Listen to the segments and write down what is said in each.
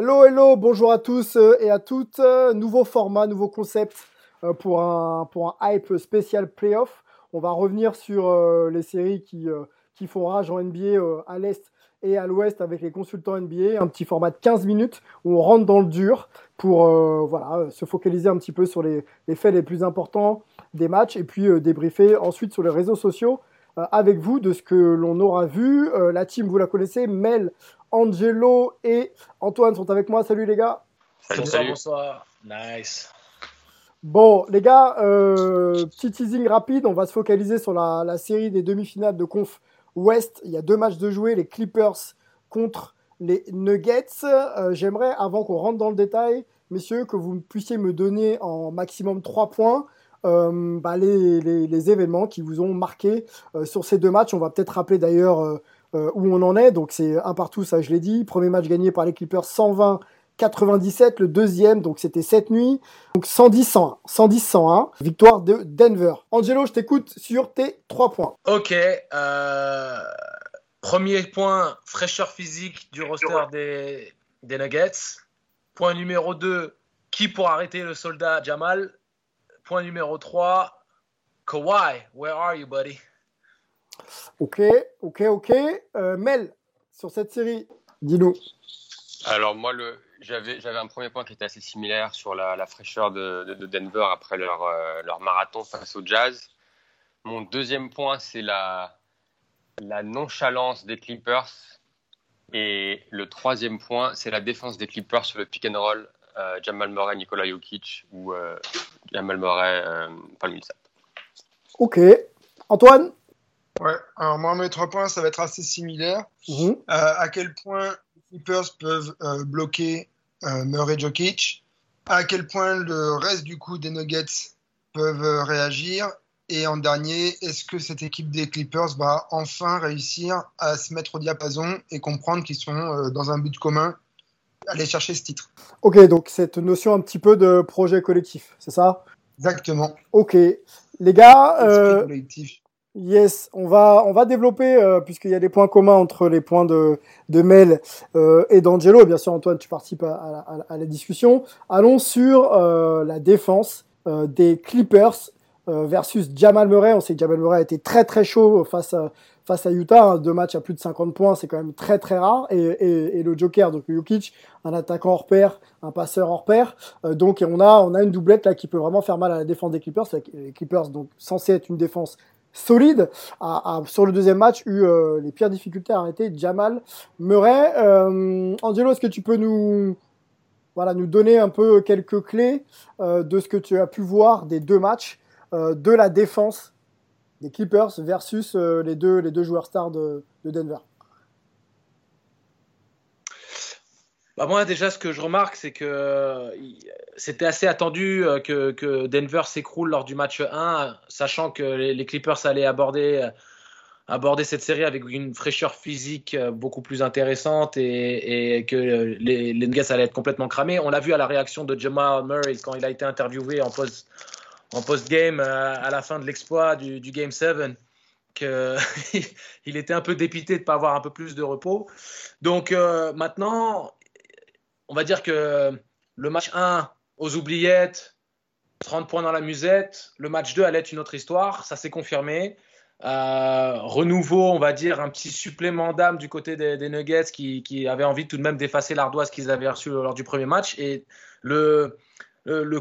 Hello, hello, bonjour à tous euh, et à toutes. Euh, Nouveau format, nouveau concept euh, pour un, pour un hype spécial playoff. On va revenir sur les séries qui, font rage en NBA à l'Est et à l'Ouest avec les consultants NBA. Un petit format de 15 minutes où on rentre dans le dur pour se focaliser un petit peu sur les, faits les plus importants des matchs et puis débriefer ensuite sur les réseaux sociaux avec vous de ce que l'on aura vu. La team, vous la connaissez, Mel, Angelo et Antoine sont avec moi. Salut les gars. bonsoir, bonsoir. Nice. Bon, les gars, euh, petit teasing rapide. On va se focaliser sur la, la série des demi-finales de Conf Ouest. Il y a deux matchs de jouer les Clippers contre les Nuggets. Euh, J'aimerais, avant qu'on rentre dans le détail, messieurs, que vous puissiez me donner en maximum trois points euh, bah, les, les- les événements qui vous ont marqué euh, sur ces deux matchs. On va peut-être rappeler d'ailleurs euh, où on en est. Donc c'est un partout, ça je l'ai dit. Premier match gagné par les Clippers 120. 97, le deuxième, donc c'était cette nuit. Donc 110-101. 110-101. Victoire de Denver. Angelo, je t'écoute sur tes trois points. Ok. euh, premier point, fraîcheur physique du roster des, des Nuggets. Point numéro 2, qui pour arrêter le soldat Jamal? Point numéro 3, Kawhi, where are you, buddy? Ok, ok, ok. Euh, Mel, sur cette série, dis-nous. Alors moi, le, j'avais, j'avais un premier point qui était assez similaire sur la, la fraîcheur de, de- de Denver après leur, euh, leur marathon face au Jazz. Mon deuxième point, c'est la, la nonchalance des Clippers. Et le troisième point, c'est la défense des Clippers sur le pick and roll. euh, Jamal Murray, Nikola Jokic ou euh, Jamal Murray, Paul Millsap. Ok. Antoine? Ouais, alors moi, mes trois points, ça va être assez similaire. Mhm. Euh, à quel point les Clippers peuvent euh, bloquer euh, Murray Jokic, à quel point le reste du coup des Nuggets peuvent réagir, et en dernier, est-ce que cette équipe des Clippers va enfin réussir à se mettre au diapason et comprendre qu'ils sont dans un but commun, aller chercher ce titre? Ok, donc cette notion un petit peu de projet collectif, c'est ça? Exactement. Ok. Les gars, euh, collectif. Yes, on va, on va développer, euh, puisqu'il y a des points communs entre les points de, de Mel euh, et d'Angelo. Bien sûr, Antoine, tu participes à, la- discussion. Allons sur euh, la défense des Clippers versus Jamal Murray. On sait que Jamal Murray a été très très chaud face à, face à Utah. hein. Deux matchs à plus de 50 points, c'est quand même très très rare. Et, le Joker, donc Jokic, un attaquant hors pair, un passeur hors pair. Donc on a, on a une doublette là qui peut vraiment faire mal à la défense des Clippers. Les Clippers, donc censés être une défense solide, sur le deuxième match eu euh, les pires difficultés à arrêter Jamal Murray. Euh, Angelo, est-ce que tu peux nous, donner un peu quelques clés euh, de ce que tu as pu voir des deux matchs de la défense des Clippers versus les, deux, joueurs stars de Denver? Bah moi déjà ce que je remarque c'est que euh, c'était assez attendu euh, que, que Denver s'écroule lors du match 1 sachant que les, Clippers allaient aborder euh, aborder cette série avec une fraîcheur physique beaucoup plus intéressante et, et que les, les Nuggets allaient être complètement cramés. On l'a vu à la réaction de Jamal Murray quand il a été interviewé en post en post-game euh, à la fin de l'exploit du, du Game 7 que il était un peu dépité de ne pas avoir un peu plus de repos. Donc euh, maintenant, on va dire que le match 1 aux oubliettes, 30 points dans la musette, le match 2 allait être une autre histoire, ça s'est confirmé. Euh, renouveau, on va dire, un petit supplément d'âme du côté des, Nuggets qui, avaient envie tout de même d'effacer l'ardoise qu'ils avaient reçue lors du premier match. Et le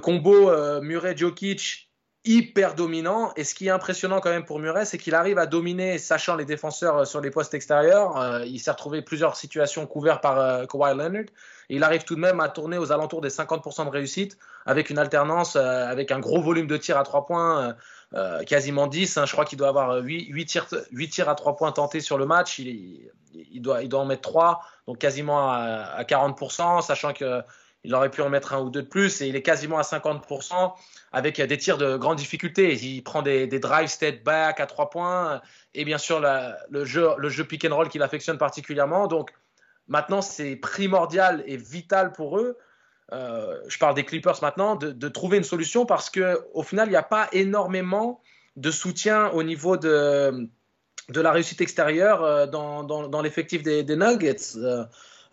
combo euh, Murray-Jokic hyper dominant. Et ce qui est impressionnant quand même pour Murray, c'est qu'il arrive à dominer, sachant les défenseurs euh, sur les postes extérieurs. Euh, il s'est retrouvé plusieurs situations couvertes par euh, Kawhi Leonard. Et il arrive tout de même à tourner aux alentours des 50% de réussite, avec une alternance, avec un gros volume de tirs à 3 points, quasiment 10. Hein. je crois qu'il doit avoir 8, tirs, 8 tirs à 3 points tentés sur le match. Il, doit, en mettre 3, donc quasiment à 40%, sachant que il aurait pu en mettre un ou deux de plus et il est quasiment à 50% avec des tirs de grande difficulté. Il prend des, drive step back à trois points et bien sûr le, jeu, pick and roll qu'il affectionne particulièrement. Donc maintenant, c'est primordial et vital pour eux. Euh, je parle des Clippers maintenant, de, trouver une solution parce qu'au final, il n'y a pas énormément de soutien au niveau de, la réussite extérieure euh, dans, l'effectif des, Nuggets.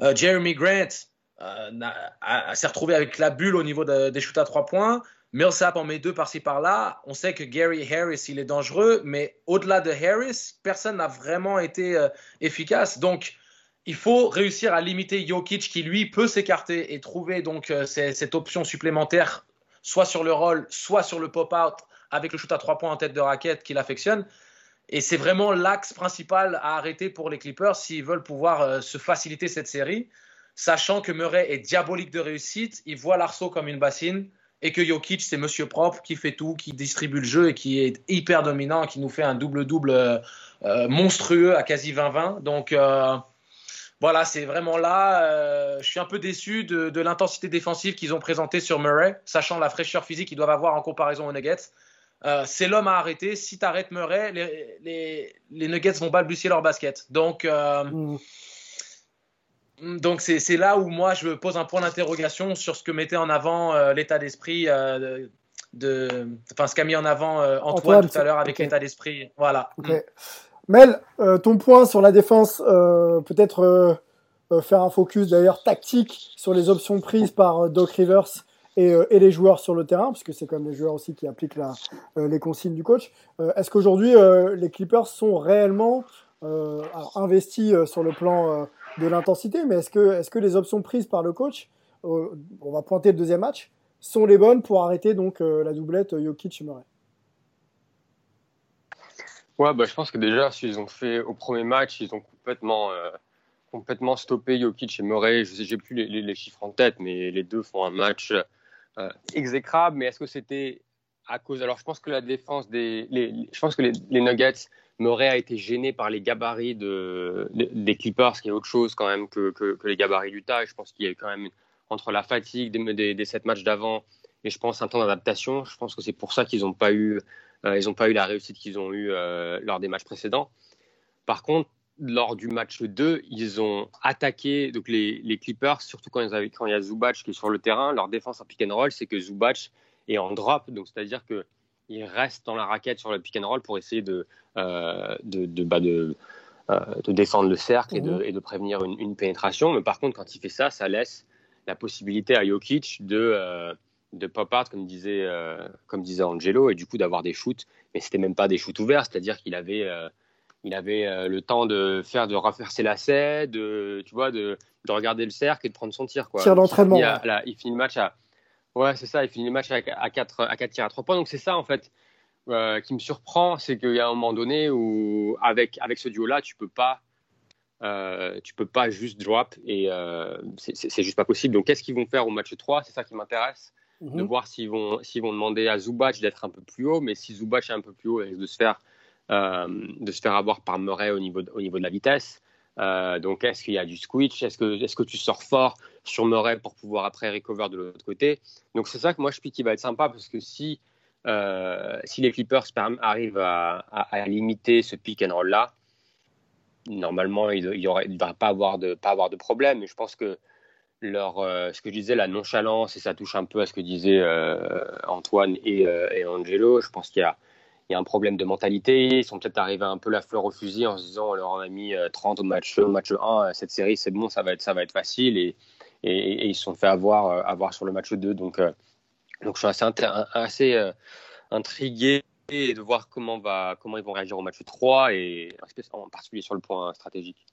Euh, Jeremy Grant, euh, s'est retrouvé avec la bulle au niveau des shoots à trois points. Millsap en met deux par-ci par-là. On sait que Gary Harris, il est dangereux, mais au-delà de Harris, personne n'a vraiment été euh, efficace. Donc, il faut réussir à limiter Jokic qui, lui, peut s'écarter et trouver donc euh, cette option supplémentaire, soit sur le roll, soit sur le pop-out, avec le shoot à trois points en tête de raquette qu'il affectionne. Et c'est vraiment l'axe principal à arrêter pour les Clippers s'ils veulent pouvoir se faciliter cette série sachant que Murray est diabolique de réussite, il voit l'arceau comme une bassine et que Jokic, c'est monsieur propre qui fait tout, qui distribue le jeu et qui est hyper dominant, qui nous fait un double-double euh, euh, monstrueux à quasi 20-20. Donc euh, voilà, c'est vraiment là. je suis un peu déçu de, l'intensité défensive qu'ils ont présentée sur Murray, sachant la fraîcheur physique qu'ils doivent avoir en comparaison aux Nuggets. c'est l'homme à arrêter. Si tu arrêtes Murray, les, Nuggets vont balbutier leur basket. Donc, mmh. Donc c'est là où moi je pose un point d'interrogation sur ce que mettait en avant euh, l'état d'esprit euh, de, enfin ce qu'a mis en avant euh, Antoine, tout à l'heure avec l'état d'esprit. Voilà. Mm. Mel, ton point sur la défense, peut-être faire un focus d'ailleurs tactique sur les options prises par Doc Rivers et, les joueurs sur le terrain, parce que c'est comme les joueurs aussi qui appliquent les consignes du coach. Est-ce qu'aujourd'hui les Clippers sont réellement investis sur le plan de l'intensité, mais est-ce que, est que les options prises par le coach, euh, on va pointer le deuxième match, sont les bonnes pour arrêter donc euh, la doublette Jokic-Murray Ouais, bah, je pense que déjà, s'ils ont fait au premier match, ils ont complètement, euh, complètement stoppé Jokic et Murray. Je sais, plus les, chiffres en tête, mais les deux font un match exécrable. Mais est-ce que c'était à cause Alors, je pense que la défense des, je pense que les Nuggets Murray a été gêné par les gabarits de, des Clippers, ce qui est autre chose quand même que, les gabarits du tas. je pense qu'il y a eu quand même, entre la fatigue des, des, sept matchs d'avant et je pense un temps d'adaptation, je pense que c'est pour ça qu'ils n'ont pas, eu, euh, pas eu la réussite qu'ils ont eue euh, lors des matchs précédents. Par contre, lors du match 2, ils ont attaqué donc les, les Clippers, surtout quand, ils avaient, quand il y a Zubac qui est sur le terrain. Leur défense en pick and roll, c'est que Zubac est en drop, donc c'est-à-dire que il reste dans la raquette sur le pick and roll pour essayer de, euh, de, de, bah de, euh, de, défendre le cercle et, de, mhm. et de prévenir une, une, pénétration. Mais par contre, quand il fait ça, ça laisse la possibilité à Jokic de, euh, de pop out, comme disait, euh, comme disait Angelo, et du coup d'avoir des shoots. Mais c'était même pas des shoots ouverts, c'est-à-dire qu'il avait, il avait le temps de faire, de refaire ses lacets, de, tu vois, de, de regarder le cercle et de prendre son tir. Quoi. Tir d'entraînement. Il, il, finit le match à Ouais, c'est ça. Il finit le match à, 4, à 4 tirs à 3 points. Donc c'est ça, en fait, euh, qui me surprend. C'est qu'il y a un moment donné où, avec, avec ce duo-là, tu peux pas. Euh, tu peux pas juste drop et euh, c'est juste pas possible. Donc, qu'est-ce qu'ils vont faire au match 3 C'est ça qui m'intéresse, de mhm. voir s'ils vont, vont demander à Zubac d'être un peu plus haut. Mais si Zubac est un peu plus haut, et de se faire, euh, de se faire avoir par Murray au niveau de, au niveau de la vitesse. Euh, donc, est-ce qu'il y a du switch Est-ce que, est-ce que tu sors fort sur Murray pour pouvoir après recover de l'autre côté? Donc, c'est ça que moi je pique qui va être sympa parce que si, euh, si les Clippers arrivent à, limiter ce pick and roll là, normalement il ne va pas avoir, de, pas avoir de problème. Et je pense que leur, euh, ce que je disais, la nonchalance, et ça touche un peu à ce que disaient Antoine et Angelo, je pense qu'il y a il y a un problème de mentalité. Ils sont peut-être arrivés un peu la fleur au fusil en se disant on a mis 30 euh, au match, au match 1, euh, cette série c'est bon, ça va être, facile. Et, ils se sont fait avoir, euh, avoir sur le match 2. Donc, donc je suis assez, assez intrigué de voir comment, va, comment ils vont réagir au match 3 et en particulier sur le point stratégique.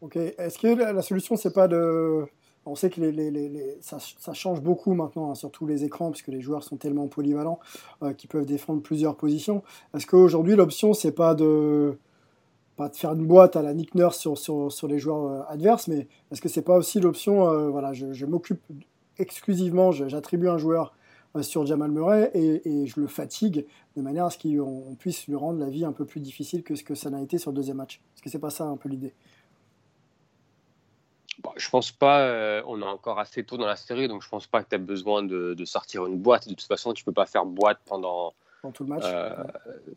Ok. Est-ce que la, solution, c'est pas de On sait que ça, change beaucoup maintenant hein, sur tous les écrans, puisque les joueurs sont tellement polyvalents euh, qu'ils peuvent défendre plusieurs positions. Est-ce qu'aujourd'hui, l'option, c'est pas de, pas de faire une boîte à la Nick Nurse sur, les joueurs euh, adverses, mais est-ce que c'est pas aussi l'option, euh, voilà, je, m'occupe exclusivement, j'attribue un joueur euh, sur Jamal Murray et, je le fatigue de manière à ce qu'on puisse lui rendre la vie un peu plus difficile que ce que ça n'a été sur le deuxième match? Est-ce que c'est pas ça un peu l'idée? Je pense pas, euh, on est encore assez tôt dans la série, donc je pense pas que tu as besoin de, de, sortir une boîte. De toute façon, tu peux pas faire boîte pendant, pendant tout le match. Euh,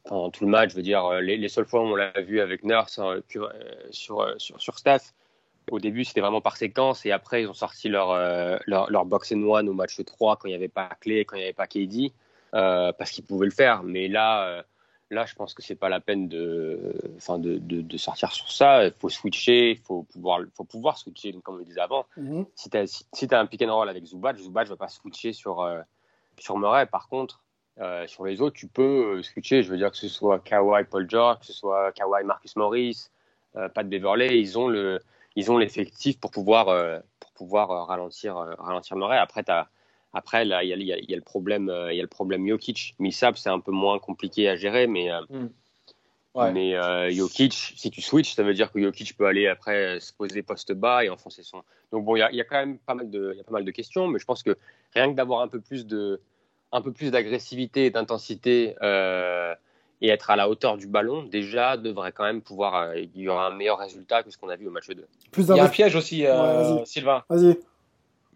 pendant tout le match, je veux dire, les, les seules fois où on l'a vu avec Nurse sur, sur, sur Steph, au début, c'était vraiment par séquence, et après, ils ont sorti leur, euh, leur, leur, box and one au match 3 quand il n'y avait pas Clé, quand il n'y avait pas KD, euh, parce qu'ils pouvaient le faire. Mais là, euh, là, je pense que c'est pas la peine de, enfin, de, de, de, sortir sur ça. Il faut switcher, il faut pouvoir, faut pouvoir switcher, comme on le disait avant. Mm -hmm. Si tu as, si, si as, un pick and roll avec Zubac, Zubac ne va pas switcher sur, euh, sur Murray. Par contre, euh, sur les autres, tu peux switcher. Je veux dire que ce soit Kawhi Paul George, que ce soit Kawhi Marcus Morris, Pat Beverley, ils ont le ils ont l'effectif pour pouvoir, euh, pour pouvoir euh, ralentir, euh, ralentir Murray. Après, as, après là, il y a, y, a, y a, le problème, il y a le problème Jokic. Millsap, c'est un peu moins compliqué à gérer, mais, mm. ouais. mais Jokic, si tu switches, ça veut dire que Jokic peut aller après se poser poste bas et enfoncer son. Donc bon, il y a, y a, quand même pas mal de, y a pas mal de questions, mais je pense que rien que d'avoir un peu plus de, un peu plus d'agressivité et d'intensité. Euh, et être à la hauteur du ballon, déjà, devrait quand même pouvoir. Euh, il y aura un meilleur résultat que ce qu'on a vu au match 2. Plus il y a un piège aussi, euh, ouais, Sylvain. Vas-y.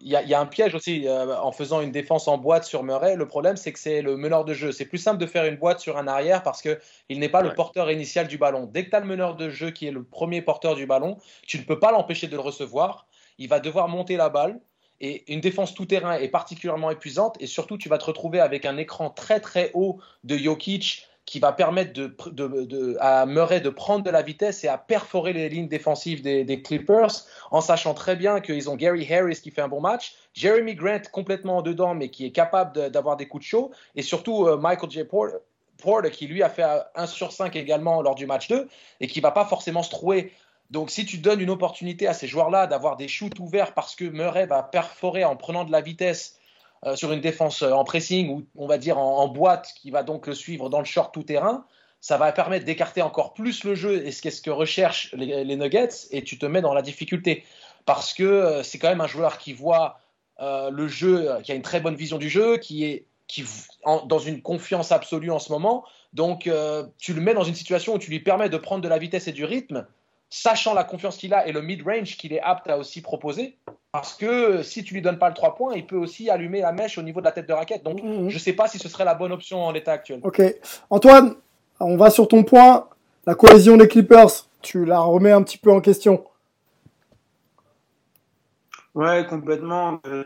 Il y, a, il y, a, un piège aussi euh, en faisant une défense en boîte sur Murray. Le problème, c'est que c'est le meneur de jeu. C'est plus simple de faire une boîte sur un arrière parce qu'il n'est pas ouais. le porteur initial du ballon. Dès que tu as le meneur de jeu qui est le premier porteur du ballon, tu ne peux pas l'empêcher de le recevoir. Il va devoir monter la balle. Et une défense tout-terrain est particulièrement épuisante. Et surtout, tu vas te retrouver avec un écran très très haut de Jokic qui va permettre à Murray de prendre de la vitesse et à perforer les lignes défensives des, Clippers, en sachant très bien qu'ils ont Gary Harris qui fait un bon match, Jeremy Grant complètement en dedans, mais qui est capable d'avoir des coups de chaud, et surtout euh, Michael J. Porter, qui lui a fait 1 sur 5 également lors du match 2, et qui va pas forcément se trouver. Donc si tu donnes une opportunité à ces joueurs-là d'avoir des shoots ouverts parce que Murray va perforer en prenant de la vitesse sur une défense en pressing ou on va dire en, boîte qui va donc le suivre dans le short tout terrain, ça va permettre d'écarter encore plus le jeu et ce qu'est-ce que recherchent les, Nuggets et tu te mets dans la difficulté parce que euh, c'est quand même un joueur qui voit euh, le jeu, qui a une très bonne vision du jeu, qui est dans une confiance absolue en ce moment. Donc euh, tu le mets dans une situation où tu lui permets de prendre de la vitesse et du rythme sachant la confiance qu'il a et le mid-range qu'il est apte à aussi proposer. Parce que si tu lui donnes pas le 3 points, il peut aussi allumer la mèche au niveau de la tête de raquette. Donc, mmh. je ne sais pas si ce serait la bonne option en l'état actuel. Ok. Antoine, on va sur ton point. La cohésion des Clippers, tu la remets un petit peu en question. Ouais, complètement. Euh,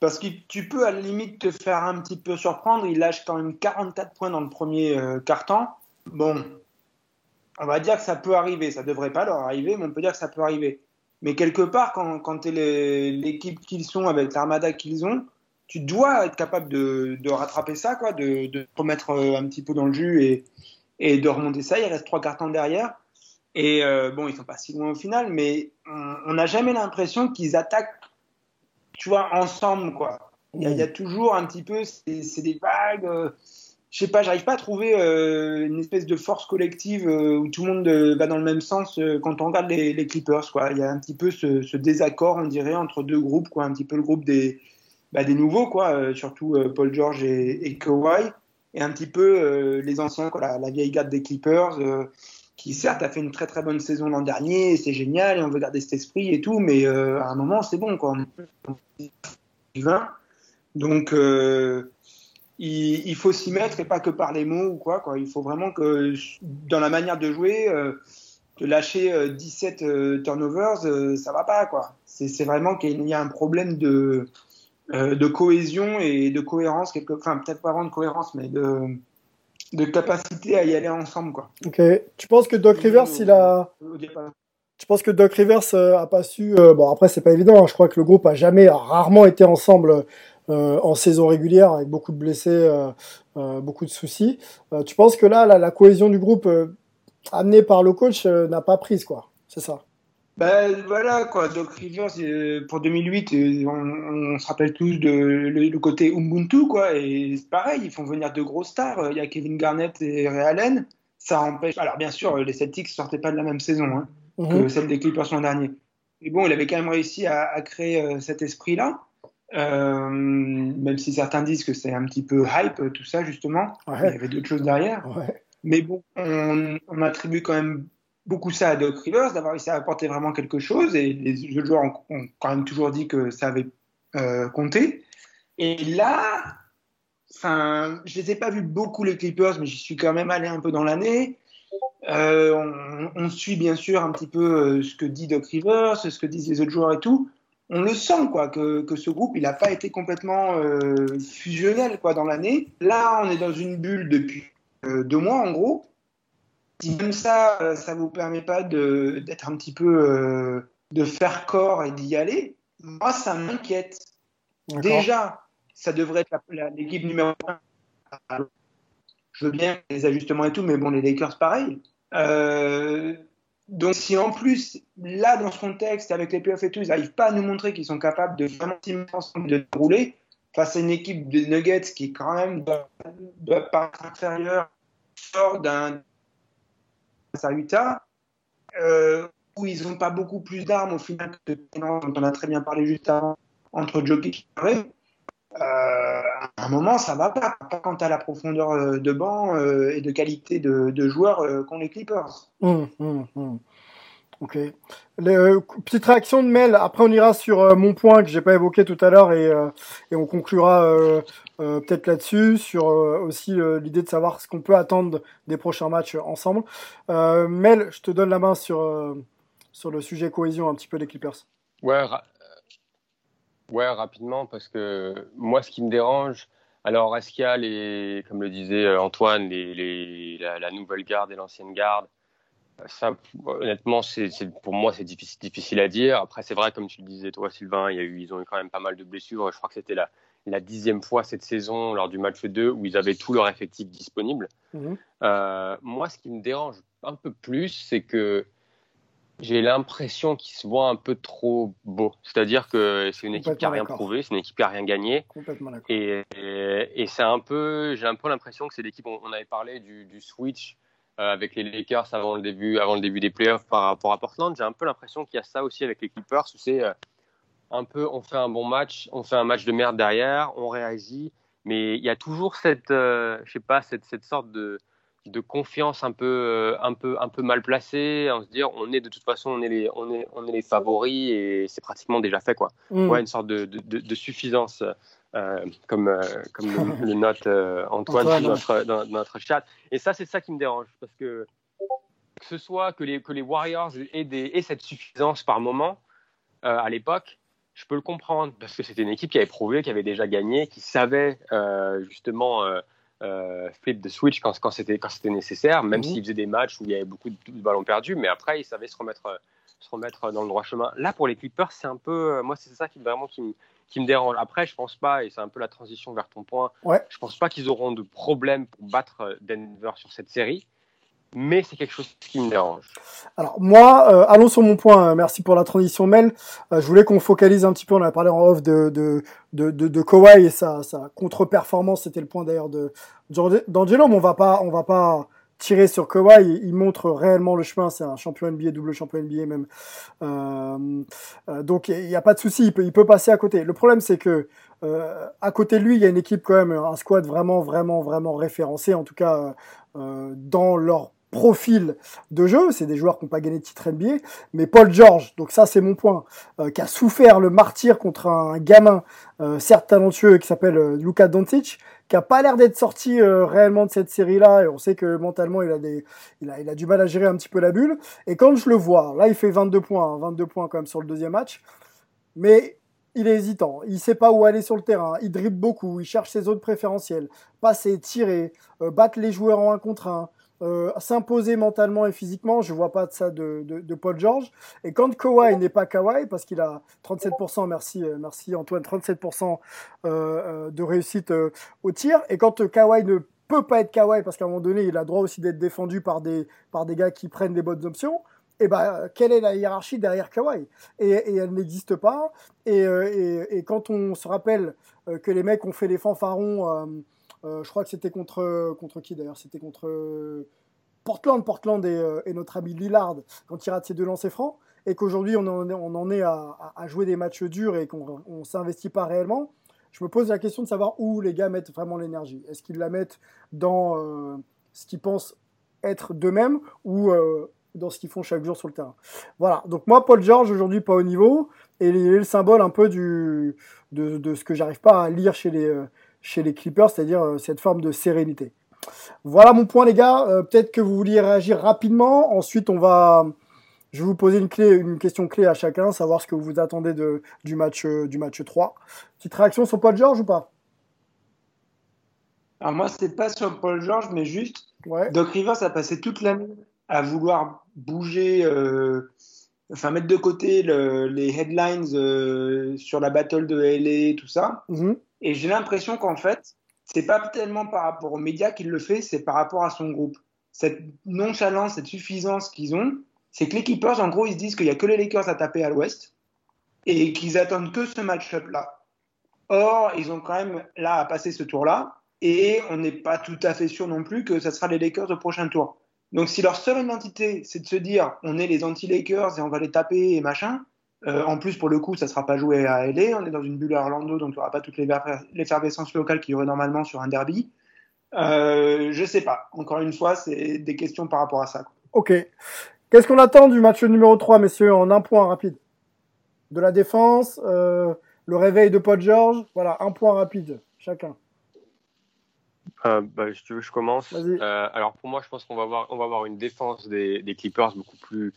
parce que tu peux à la limite te faire un petit peu surprendre. Il lâche quand même 44 points dans le premier euh, quart-temps. Bon, on va dire que ça peut arriver. Ça devrait pas leur arriver, mais on peut dire que ça peut arriver. Mais quelque part, quand, quand tu es l'équipe qu'ils sont, avec l'armada qu'ils ont, tu dois être capable de, de rattraper ça, quoi, de, de remettre euh, un petit peu dans le jus et, et de remonter ça. Il reste trois cartons derrière. Et euh, bon, ils sont pas si loin au final, mais on n'a jamais l'impression qu'ils attaquent, tu vois, ensemble, quoi. Il y, a, il y a toujours un petit peu, c'est des vagues. Euh, je sais pas, j'arrive pas à trouver euh, une espèce de force collective euh, où tout le monde euh, va dans le même sens quand on regarde les, Clippers. Quoi. Il y a un petit peu ce, désaccord, on dirait, entre deux groupes, quoi. un petit peu le groupe des, bah, nouveaux, quoi, surtout Paul George et, Kawhi, et un petit peu les anciens, quoi, la, la, vieille garde des Clippers, qui certes a fait une très très bonne saison l'an dernier, c'est génial, et on veut garder cet esprit et tout, mais à un moment c'est bon, quoi. Donc il, il faut s'y mettre et pas que par les mots ou quoi, quoi. Il faut vraiment que dans la manière de jouer, euh, de lâcher euh, 17 euh, turnovers, euh, ça va pas quoi. C'est vraiment qu'il y a un problème de de cohésion et de cohérence quelque, enfin peut-être pas vraiment de cohérence, mais de de capacité à y aller ensemble quoi. Ok. Tu penses que Doc Rivers il a tu penses que Doc Rivers a pas su bon après c'est pas évident hein. je crois que le groupe a jamais a rarement été ensemble en saison régulière avec beaucoup de blessés, euh, euh, beaucoup de soucis. tu penses que là, la, la cohésion du groupe amenée par le coach n'a pas prise, quoi? C'est ça Ben voilà quoi, Doc Rivers euh, pour 2008, euh, on, on, se rappelle tous de le, côté Ubuntu quoi, et c'est pareil, ils font venir de gros stars. Il y a Kevin Garnett et Ray Allen. Ça empêche. Alors bien sûr, les Celtics sortaient pas de la même saison hein, mm-hmm. que celle des Clippers l'an dernier. Mais bon, il avait quand même réussi à, à créer euh, cet esprit-là. Euh, même si certains disent que c'est un petit peu hype, tout ça, justement. Ouais. Il y avait d'autres choses derrière. Ouais. Mais bon, on, on, attribue quand même beaucoup ça à Doc Rivers, d'avoir réussi à apporter vraiment quelque chose. Et les joueurs ont, ont quand même toujours dit que ça avait euh, compté. Et là, enfin, je les ai pas vus beaucoup les Clippers, mais j'y suis quand même allé un peu dans l'année. Euh, on, on, suit bien sûr un petit peu ce que dit Doc Rivers, ce que disent les autres joueurs et tout. On le sent quoi que, que ce groupe il n'a pas été complètement euh, fusionnel quoi dans l'année. Là on est dans une bulle depuis euh, deux mois en gros. Si même ça euh, ça vous permet pas de d'être un petit peu euh, de faire corps et d'y aller, moi ça m'inquiète. Déjà ça devrait être l'équipe numéro un. Je veux bien les ajustements et tout, mais bon les Lakers pareil. Euh, donc si en plus, là, dans ce contexte, avec les playoffs et tout, ils n'arrivent pas à nous montrer qu'ils sont capables de vraiment ensemble de rouler face à une équipe de Nuggets qui quand même doit, doit paraître inférieure, sort d'un à Utah, euh, où ils n'ont pas beaucoup plus d'armes au final que dont on a très bien parlé juste avant, entre Jokic et Murray. Euh, à un moment, ça va pas. Pas quand à la profondeur euh, de banc euh, et de qualité de, de joueurs euh, qu'ont les Clippers. Mmh, mmh, mmh. Ok. Petite réaction de Mel. Après, on ira sur mon point que j'ai pas évoqué tout à l'heure et, et, on conclura peut-être là-dessus sur aussi l'idée de savoir ce qu'on peut attendre des prochains matchs ensemble. Mel, je te donne la main sur sur le sujet cohésion un petit peu des Clippers. Ouais, Ouais, rapidement, parce que moi, ce qui me dérange, alors est-ce qu'il y a les, comme le disait Antoine, les, les, la, la, nouvelle garde et l'ancienne garde? Ça, honnêtement, c'est, pour moi, c'est difficile, difficile à dire. Après, c'est vrai, comme tu le disais toi, Sylvain, il y a eu, ils ont eu quand même pas mal de blessures. Je crois que c'était la, la dixième fois cette saison, lors du match 2, où ils avaient tout leur effectif disponible. Mmh. Euh, moi, ce qui me dérange un peu plus, c'est que j'ai l'impression qu'il se voit un peu trop beau. C'est-à-dire que c'est une équipe qui n'a rien prouvé, c'est une équipe qui n'a rien gagné. Et, et, et c'est un peu, j'ai un peu l'impression que c'est l'équipe, on, on, avait parlé du, du switch euh, avec les Lakers avant le début, avant le début des playoffs par rapport à Portland. J'ai un peu l'impression qu'il y a ça aussi avec les Clippers c'est euh, un peu, on fait un bon match, on fait un match de merde derrière, on réagit, mais il y a toujours cette, euh, je sais pas, cette, cette sorte de, de confiance un peu, un peu, un peu mal placée, en se dire on est de toute façon on est les, on est, on est les favoris et c'est pratiquement déjà fait quoi. Mm. Ouais, une sorte de, de, de, de suffisance euh, comme, euh, comme le, le note euh, Antoine, Antoine dans, notre, dans, dans, notre chat. Et ça c'est ça qui me dérange parce que que ce soit que les, que les Warriors aient, des, aient cette suffisance par moment à l'époque, je peux le comprendre parce que c'était une équipe qui avait prouvé, qui avait déjà gagné, qui savait justement euh, flip de switch quand, quand c'était nécessaire, même mmh. s'il faisait des matchs où il y avait beaucoup de, de, ballons perdus, mais après il savait se remettre se remettre dans le droit chemin. Là pour les Clippers, c'est un peu moi c'est ça qui vraiment qui me qui me dérange. Après, je pense pas, et c'est un peu la transition vers ton point, ouais. je pense pas qu'ils auront de problème pour battre Denver sur cette série mais c'est quelque chose qui me dérange. Alors moi, euh, allons sur mon point. Merci pour la transition, Mel. Euh, je voulais qu'on focalise un petit peu. On a parlé en off de de de, Kawhi et sa, sa contre-performance. C'était le point d'ailleurs de d'Angelo. Mais on va pas on va pas tirer sur Kawhi. Il montre réellement le chemin. C'est un champion NBA, double champion NBA même. Euh, euh, donc il n'y a pas de souci. Il peut il peut passer à côté. Le problème c'est que euh, à côté de lui, il y a une équipe quand même, un squad vraiment vraiment vraiment référencé. En tout cas dans leur profil de jeu, c'est des joueurs qui n'ont pas gagné de titre NBA, mais Paul George, donc ça c'est mon point, euh, qui a souffert le martyr contre un gamin euh, certes talentueux qui s'appelle euh, Luka Doncic, qui a pas l'air d'être sorti euh, réellement de cette série-là, et on sait que mentalement il a, des, il, a, du mal à gérer un petit peu la bulle, et quand je le vois, là il fait 22 points, hein, 22 points quand même sur le deuxième match, mais il est hésitant, il sait pas où aller sur le terrain, il dribble beaucoup, il cherche ses zones préférentielles, passer, tirer, battre les joueurs en un contre un, euh, s'imposer mentalement et physiquement, je vois pas de ça de, Paul George. Et quand Kawhi n'est pas Kawhi, parce qu'il a 37%, merci, euh, merci Antoine, 37% euh, de réussite au tir, et quand Kawhi ne peut pas être Kawhi, parce qu'à un moment donné, il a droit aussi d'être défendu par des, par des gars qui prennent des bonnes options, et ben, quelle est la hiérarchie derrière Kawhi? Et, elle n'existe pas. Et, et, quand on se rappelle que les mecs ont fait les fanfarons, je crois que c'était contre, contre qui d'ailleurs? C'était contre Portland, Portland et, notre ami Lillard quand il rate ses deux lancers francs et qu'aujourd'hui on, en est à, jouer des matchs durs et qu'on ne s'investit pas réellement, je me pose la question de savoir où les gars mettent vraiment l'énergie. Est-ce qu'ils la mettent dans euh, ce qu'ils pensent être d'eux-mêmes ou euh, dans ce qu'ils font chaque jour sur le terrain? Voilà, donc moi, Paul George, aujourd'hui pas au niveau, et il est le symbole un peu de, de ce que j'arrive pas à lire chez les, euh, chez les Clippers, c'est-à-dire cette forme de sérénité. Voilà mon point, les gars. Peut-être que vous vouliez réagir rapidement. Ensuite, on va je vais vous poser une, clé, une question clé à chacun, savoir ce que vous attendez de, du, match, euh, du match 3. Petite réaction sur Paul George ou pas? Alors moi, c'est pas sur Paul George, mais juste, Doc Rivers a passé toute l'année à vouloir bouger, euh, enfin mettre de côté les headlines euh, sur la battle de LA, tout ça. Mhm. Et j'ai l'impression qu'en fait, c'est pas tellement par rapport aux médias qu'il le fait, c'est par rapport à son groupe. Cette nonchalance, cette suffisance qu'ils ont, c'est que les Clippers, en gros, ils se disent qu'il n'y a que les Lakers à taper à l'ouest et qu'ils attendent que ce match-up-là. Or, ils ont quand même là à passer ce tour-là et on n'est pas tout à fait sûr non plus que ça sera les Lakers au prochain tour. Donc, si leur seule identité, c'est de se dire on est les anti-Lakers et on va les taper et machin, euh, en plus, pour le coup, ça ne sera pas joué à LA. On est dans une bulle à Orlando, donc il n'y aura pas toute l'effervescence locale qu'il y aurait normalement sur un derby. Euh, je sais pas. Encore une fois, c'est des questions par rapport à ça. Ok. Qu'est-ce qu'on attend du match numéro 3, messieurs, en un point rapide? De la défense, euh, le réveil de Paul George, voilà, un point rapide, chacun. Euh, bah, je, je commence. Euh, alors pour moi, je pense qu'on va avoir, on va avoir une défense des, des, Clippers beaucoup plus,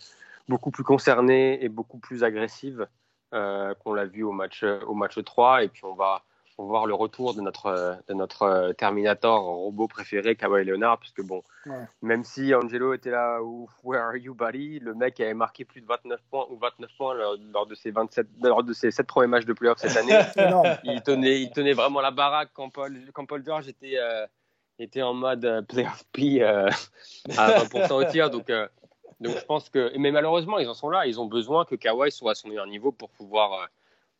beaucoup plus concernée et beaucoup plus agressive qu'on l'a vu au match, au match 3. Et puis on va, pour voir le retour de notre, de notre euh, Terminator robot préféré, Kawhi Leonard, puisque bon, même si Angelo était là, Where are you, buddy Le mec avait marqué plus de 29 points ou 29 points lors, de ses 27, lors de ses 7 premiers matchs de playoff cette année. il, tenait, il tenait vraiment la baraque quand Paul, quand Paul George était, euh, était en mode euh, playoff P à 20% au tir. Donc, donc je pense que, mais malheureusement, ils en sont là. Ils ont besoin que Kawhi soit à son meilleur niveau pour pouvoir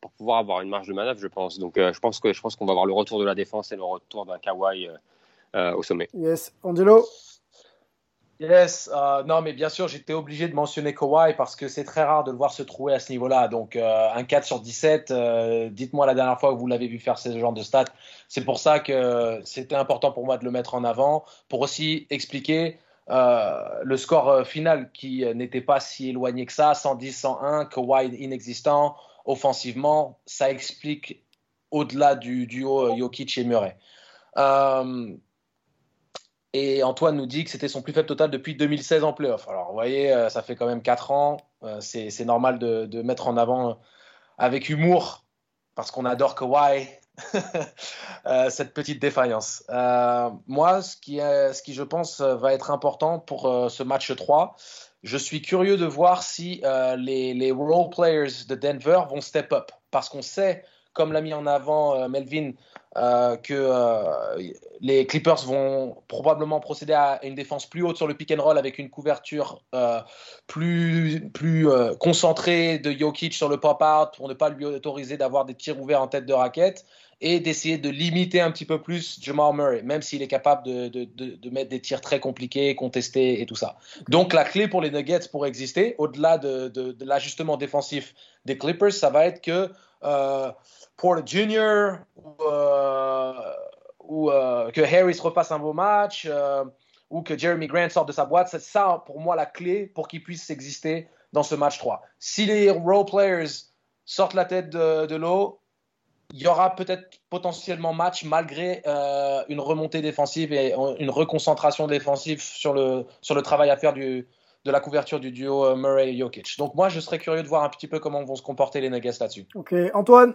pour pouvoir avoir une marge de manœuvre, je pense. Donc, euh, je pense que je pense qu'on va avoir le retour de la défense et le retour d'un Kawhi euh, euh, au sommet. Yes, Angelo? Yes, non, mais bien sûr, j'étais obligé de mentionner Kawhi parce que c'est très rare de le voir se trouver à ce niveau-là. Donc, un 4 sur 17, dites-moi la dernière fois que vous l'avez vu faire ce genre de stats. C'est pour ça que c'était important pour moi de le mettre en avant, pour aussi expliquer le score final qui n'était pas si éloigné que ça, 110-101, Kawhi inexistant, offensivement, ça explique au-delà du duo Jokic et Murray. Euh, et Antoine nous dit que c'était son plus faible total depuis 2016 en playoff. Alors, vous voyez, euh, ça fait quand même 4 ans. Euh, c'est normal de, mettre en avant avec humour, parce qu'on adore Kawhi, cette petite défaillance. moi, ce qui, ce qui, je pense, va être important pour ce match 3, je suis curieux de voir si euh, les, les, role players de Denver vont step up. Parce qu'on sait, comme l'a mis en avant euh, Melvin, euh, que les Clippers vont probablement procéder à une défense plus haute sur le pick and roll avec une couverture plus, plus concentrée de Jokic sur le pop-out pour ne pas lui autoriser d'avoir des tirs ouverts en tête de raquette et d'essayer de limiter un petit peu plus Jamal Murray, même s'il est capable de, de, de, mettre des tirs très compliqués, contestés et tout ça. Donc la clé pour les Nuggets pour exister, au-delà de, l'ajustement défensif des Clippers, ça va être que euh, Porter Jr. ou, euh, euh, que Harris repasse un beau match euh, ou que Jeremy Grant sorte de sa boîte. C'est ça pour moi la clé pour qu'il puisse exister dans ce match 3. Si les role players sortent la tête de l'eau, il y aura peut-être potentiellement match malgré euh, une remontée défensive et une reconcentration défensive sur le, sur le travail à faire du, de la couverture du duo euh, Murray-Jokic. Donc moi, je serais curieux de voir un petit peu comment vont se comporter les Nuggets là-dessus. Ok, Antoine?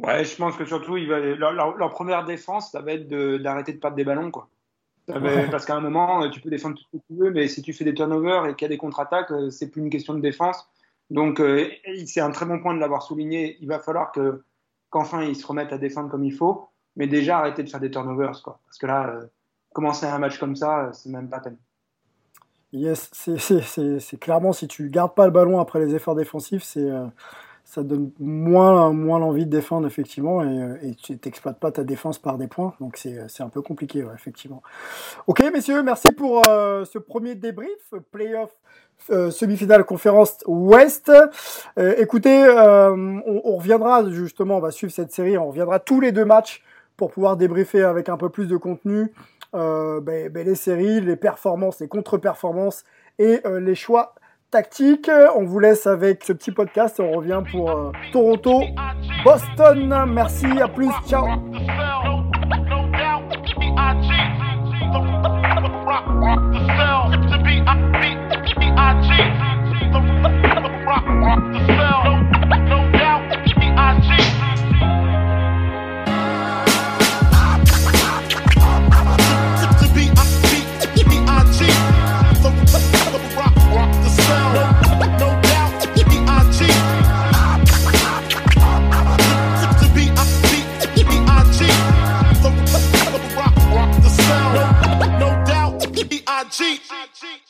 Ouais, je pense que surtout, il va, leur, première défense, ça va être d'arrêter de, perdre des ballons. Quoi. Parce qu'à un moment, tu peux défendre tout ce que tu veux, mais si tu fais des turnovers et qu'il y a des contre-attaques, euh, c'est plus une question de défense. Donc, c'est un très bon point de l'avoir souligné. Il va falloir que qu'enfin ils se remettent à défendre comme il faut, mais déjà arrêter de faire des turnovers, quoi. Parce que là, euh, commencer un match comme ça, euh, c'est même pas peine. Yes, c'est clairement si tu gardes pas le ballon après les efforts défensifs, euh, ça donne moins, moins l'envie de défendre effectivement et, euh, et tu n'exploites pas ta défense par des points, donc c'est un peu compliqué ouais, effectivement. Ok messieurs, merci pour euh, ce premier débrief, playoff semi-finale conférence Ouest. écoutez, on, on, reviendra justement, on va suivre cette série, on reviendra tous les deux matchs pour pouvoir débriefer avec un peu plus de contenu euh, ben, ben, les séries, les performances, les contre-performances et euh, les choix tactiques. On vous laisse avec ce petit podcast. On revient pour euh, Toronto, Boston. Merci, à plus, ciao. cheat. I cheat.